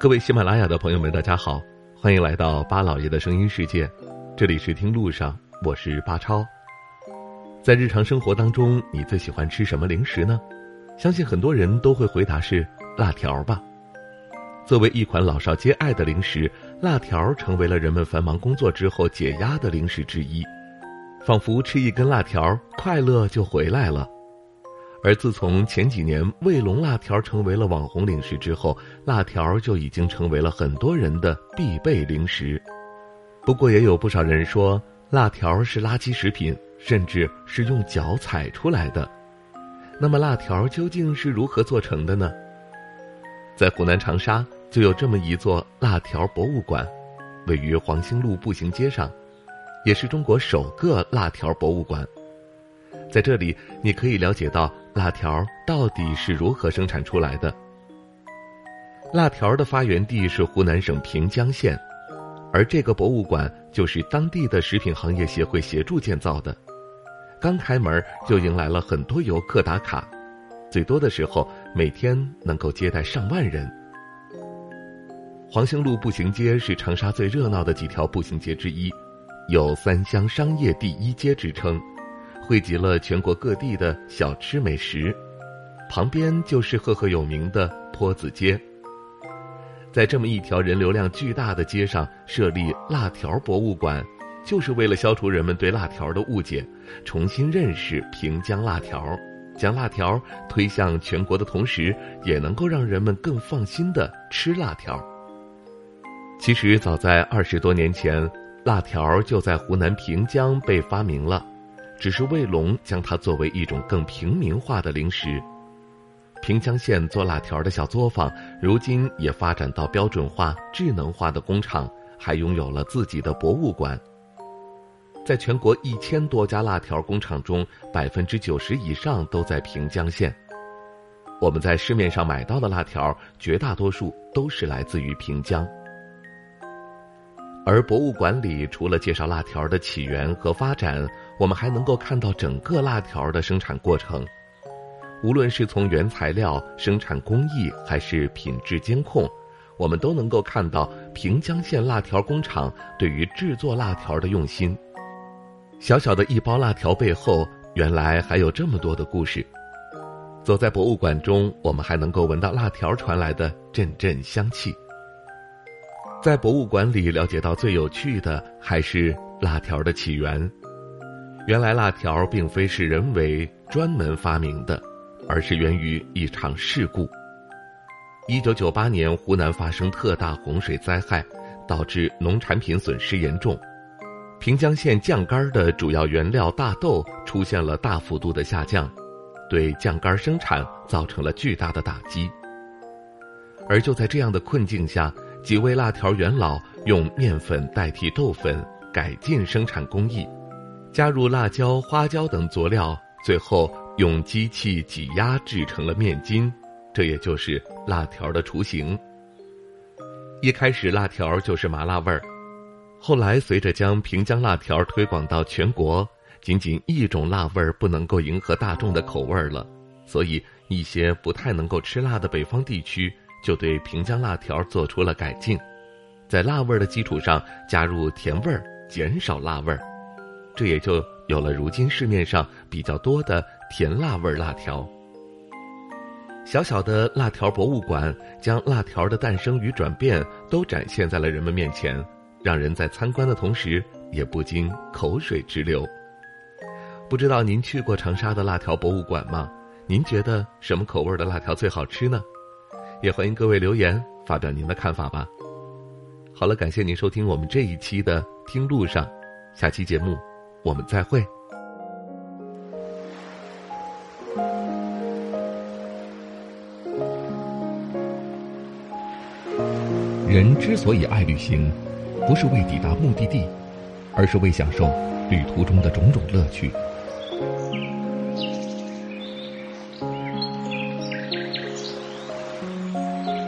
各位喜马拉雅的朋友们，大家好，欢迎来到巴老爷的声音世界，这里是听路上，我是巴超。在日常生活当中，你最喜欢吃什么零食呢？相信很多人都会回答是辣条吧。作为一款老少皆爱的零食，辣条成为了人们繁忙工作之后解压的零食之一，仿佛吃一根辣条，快乐就回来了。而自从前几年卫龙辣条成为了网红零食之后，辣条就已经成为了很多人的必备零食。不过，也有不少人说辣条是垃圾食品，甚至是用脚踩出来的。那么，辣条究竟是如何做成的呢？在湖南长沙就有这么一座辣条博物馆，位于黄兴路步行街上，也是中国首个辣条博物馆。在这里，你可以了解到辣条到底是如何生产出来的。辣条的发源地是湖南省平江县，而这个博物馆就是当地的食品行业协会协助建造的。刚开门就迎来了很多游客打卡，最多的时候每天能够接待上万人。黄兴路步行街是长沙最热闹的几条步行街之一，有“三湘商业第一街”之称。汇集了全国各地的小吃美食，旁边就是赫赫有名的坡子街。在这么一条人流量巨大的街上设立辣条博物馆，就是为了消除人们对辣条的误解，重新认识平江辣条，将辣条推向全国的同时，也能够让人们更放心的吃辣条。其实早在二十多年前，辣条就在湖南平江被发明了。只是卫龙将它作为一种更平民化的零食。平江县做辣条的小作坊，如今也发展到标准化、智能化的工厂，还拥有了自己的博物馆。在全国一千多家辣条工厂中，百分之九十以上都在平江县。我们在市面上买到的辣条，绝大多数都是来自于平江。而博物馆里除了介绍辣条的起源和发展，我们还能够看到整个辣条的生产过程。无论是从原材料、生产工艺，还是品质监控，我们都能够看到平江县辣条工厂对于制作辣条的用心。小小的一包辣条背后，原来还有这么多的故事。走在博物馆中，我们还能够闻到辣条传来的阵阵香气。在博物馆里了解到最有趣的还是辣条的起源。原来辣条并非是人为专门发明的，而是源于一场事故。一九九八年，湖南发生特大洪水灾害，导致农产品损失严重，平江县酱干的主要原料大豆出现了大幅度的下降，对酱干生产造成了巨大的打击。而就在这样的困境下，几位辣条元老用面粉代替豆粉，改进生产工艺，加入辣椒、花椒等佐料，最后用机器挤压制成了面筋，这也就是辣条的雏形。一开始辣条就是麻辣味儿，后来随着将平江辣条推广到全国，仅仅一种辣味儿不能够迎合大众的口味了，所以一些不太能够吃辣的北方地区。就对平江辣条做出了改进，在辣味儿的基础上加入甜味儿，减少辣味儿，这也就有了如今市面上比较多的甜辣味辣条。小小的辣条博物馆将辣条的诞生与转变都展现在了人们面前，让人在参观的同时也不禁口水直流。不知道您去过长沙的辣条博物馆吗？您觉得什么口味的辣条最好吃呢？也欢迎各位留言发表您的看法吧。好了，感谢您收听我们这一期的《听路上》，下期节目我们再会。人之所以爱旅行，不是为抵达目的地，而是为享受旅途中的种种乐趣。